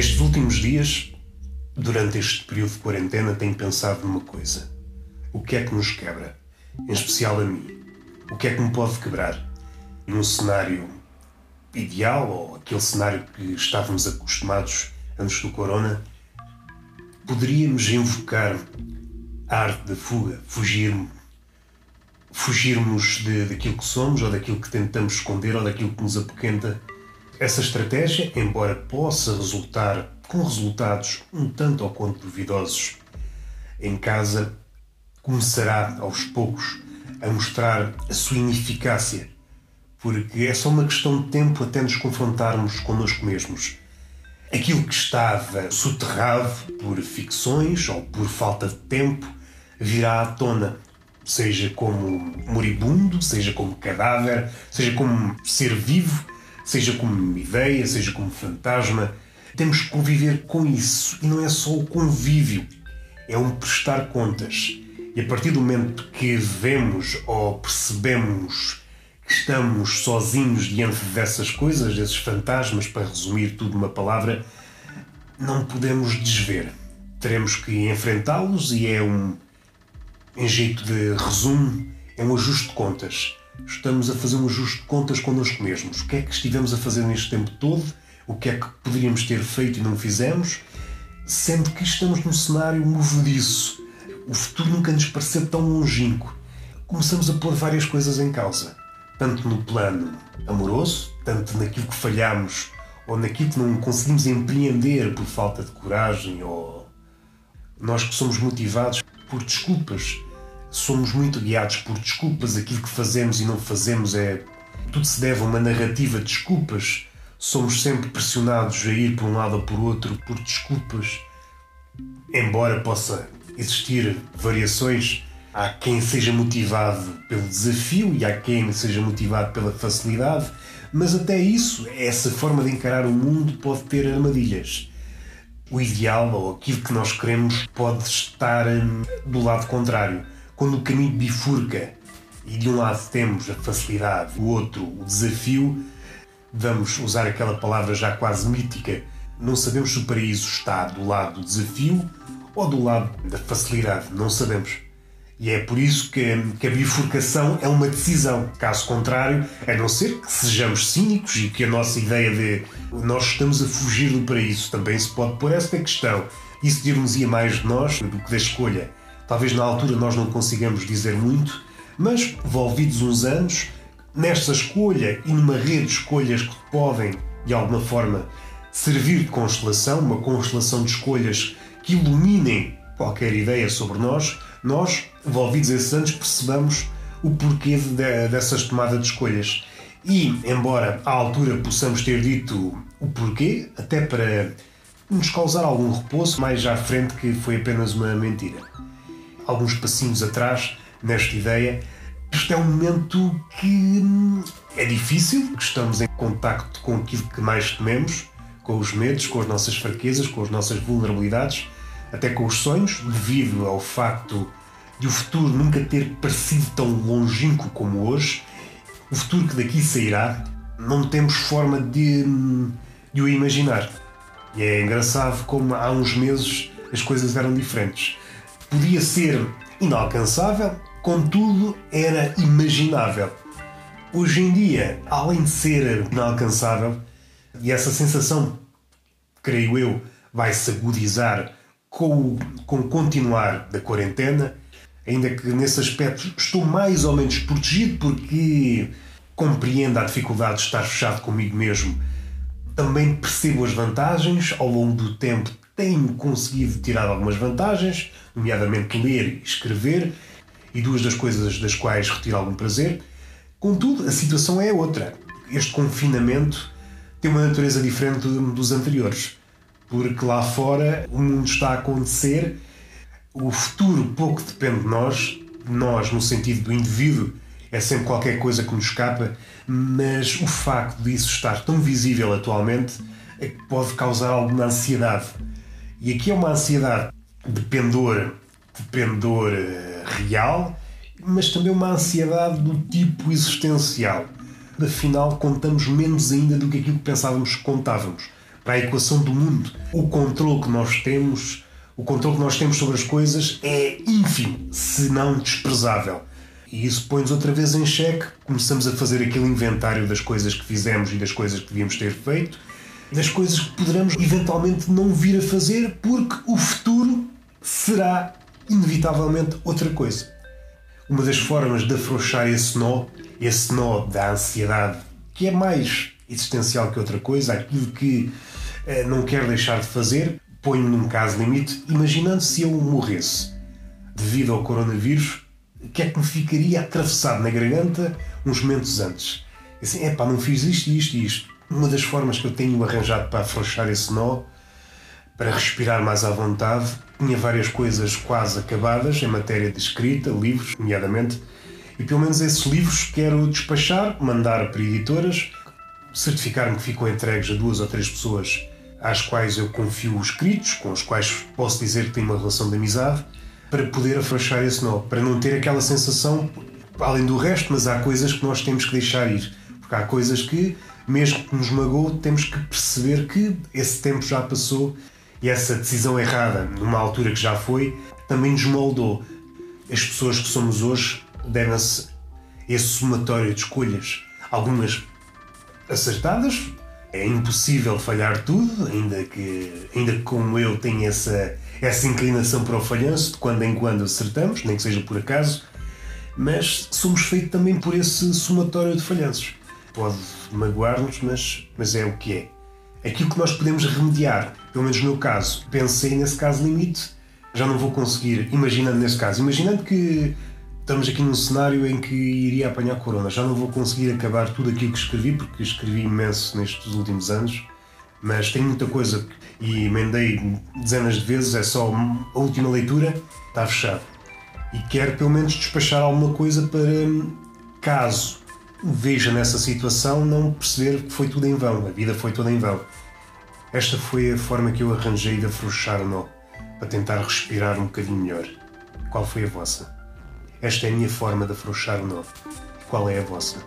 Nestes últimos dias, durante este período de quarentena, tenho pensado numa coisa. O que é que nos quebra? Em especial a mim. O que é que me pode quebrar? Num cenário ideal, ou aquele cenário que estávamos acostumados antes do corona, poderíamos invocar a arte da fuga, fugir, fugirmos de, daquilo que somos, ou daquilo que tentamos esconder, ou daquilo que nos apoquenta. Essa estratégia, embora possa resultar com resultados um tanto ou quanto duvidosos em casa, começará aos poucos a mostrar a sua ineficácia, porque é só uma questão de tempo até nos confrontarmos connosco mesmos. Aquilo que estava soterrado por ficções ou por falta de tempo virá à tona, seja como moribundo, seja como cadáver, seja como ser vivo, seja como ideia, seja como fantasma. Temos que conviver com isso e não é só o convívio, é um prestar contas. E a partir do momento que vemos ou percebemos que estamos sozinhos diante dessas coisas, desses fantasmas, para resumir tudo numa palavra, não podemos desver. Teremos que enfrentá-los e é um em jeito de resumo, é um ajuste de contas. Estamos a fazer um ajuste de contas connosco mesmos. O que é que estivemos a fazer neste tempo todo? O que é que poderíamos ter feito e não fizemos? Sendo que estamos num cenário movediço. O futuro nunca nos pareceu tão longínquo. Começamos a pôr várias coisas em causa. Tanto no plano amoroso, tanto naquilo que falhamos ou naquilo que não conseguimos empreender por falta de coragem ou nós que somos motivados por desculpas somos muito guiados por desculpas, aquilo que fazemos e não fazemos é. Tudo se deve a uma narrativa de desculpas. Somos sempre pressionados a ir por um lado ou por outro por desculpas. Embora possa existir variações, há quem seja motivado pelo desafio e há quem seja motivado pela facilidade, mas até isso, essa forma de encarar o mundo pode ter armadilhas. O ideal ou aquilo que nós queremos pode estar hum, do lado contrário quando o caminho bifurca e de um lado temos a facilidade, do outro o desafio, vamos usar aquela palavra já quase mítica, não sabemos se o paraíso está do lado do desafio ou do lado da facilidade, não sabemos. E é por isso que, que, a bifurcação é uma decisão. Caso contrário, a não ser que sejamos cínicos e que a nossa ideia de nós estamos a fugir do paraíso também se pode pôr esta questão. Isso dir-nos-ia mais de nós do que da escolha. Talvez na altura nós não consigamos dizer muito, mas envolvidos uns anos, nesta escolha e numa rede de escolhas que podem, de alguma forma, servir de constelação, uma constelação de escolhas que iluminem qualquer ideia sobre nós, nós, envolvidos esses anos, percebamos o porquê de, dessas tomadas de escolhas. E, embora à altura possamos ter dito o porquê, até para nos causar algum repouso, mais à frente que foi apenas uma mentira alguns passinhos atrás nesta ideia. Este é um momento que é difícil, que estamos em contacto com aquilo que mais tememos, com os medos, com as nossas fraquezas, com as nossas vulnerabilidades, até com os sonhos, devido ao facto de o futuro nunca ter parecido tão longínquo como hoje. O futuro que daqui sairá, não temos forma de, de o imaginar. E é engraçado como há uns meses as coisas eram diferentes podia ser inalcançável, contudo era imaginável. Hoje em dia, além de ser inalcançável, e essa sensação, creio eu, vai se agudizar com, com o continuar da quarentena, ainda que nesse aspecto estou mais ou menos protegido porque compreendo a dificuldade de estar fechado comigo mesmo. Também percebo as vantagens, ao longo do tempo tenho conseguido tirar algumas vantagens, nomeadamente ler e escrever, e duas das coisas das quais retiro algum prazer. Contudo, a situação é outra. Este confinamento tem uma natureza diferente dos anteriores, porque lá fora o mundo está a acontecer, o futuro pouco depende de nós, nós no sentido do indivíduo, é sempre qualquer coisa que nos escapa, mas o facto disso estar tão visível atualmente é que pode causar alguma ansiedade e aqui é uma ansiedade de pendor, de pendor eh, real, mas também uma ansiedade do tipo existencial. Afinal, contamos menos ainda do que aquilo que pensávamos que contávamos. para a equação do mundo. O controle que nós temos, o controle que nós temos sobre as coisas é ínfimo, se não desprezável. E isso põe-nos outra vez em xeque. Começamos a fazer aquele inventário das coisas que fizemos e das coisas que devíamos ter feito, das coisas que poderemos eventualmente não vir a fazer, porque o futuro será inevitavelmente outra coisa. Uma das formas de afrouxar esse nó, esse nó da ansiedade, que é mais existencial que outra coisa, aquilo que eh, não quero deixar de fazer, ponho num caso limite, imaginando se eu morresse devido ao coronavírus, o que é que me ficaria atravessado na garganta uns momentos antes? Assim, é pá, não fiz isto, isto e isto. Uma das formas que eu tenho arranjado para afrouxar esse nó, para respirar mais à vontade, tinha várias coisas quase acabadas em matéria de escrita, livros, nomeadamente, e pelo menos esses livros quero despachar, mandar para editoras, certificar-me que ficam entregues a duas ou três pessoas às quais eu confio os escritos, com os quais posso dizer que tenho uma relação de amizade, para poder afrouxar esse nó, para não ter aquela sensação, além do resto, mas há coisas que nós temos que deixar ir. Porque há coisas que, mesmo que nos magoou, temos que perceber que esse tempo já passou e essa decisão errada, numa altura que já foi, também nos moldou. As pessoas que somos hoje devem-se esse somatório de escolhas. Algumas acertadas, é impossível falhar tudo, ainda que, ainda que como eu tenha essa, essa inclinação para o falhanço, de quando em quando acertamos, nem que seja por acaso, mas somos feitos também por esse somatório de falhanços. Pode magoar-nos, mas, mas é o que é. Aquilo que nós podemos remediar, pelo menos no meu caso, pensei nesse caso limite, já não vou conseguir, imaginando nesse caso, imaginando que estamos aqui num cenário em que iria apanhar corona. Já não vou conseguir acabar tudo aquilo que escrevi, porque escrevi imenso nestes últimos anos, mas tenho muita coisa e emendei dezenas de vezes, é só a última leitura, está fechado. E quero pelo menos despachar alguma coisa para, caso veja nessa situação, não perceber que foi tudo em vão, a vida foi toda em vão. Esta foi a forma que eu arranjei de afrouxar o nó, para tentar respirar um bocadinho melhor. Qual foi a vossa? Esta é a minha forma de afrouxar o nó. Qual é a vossa?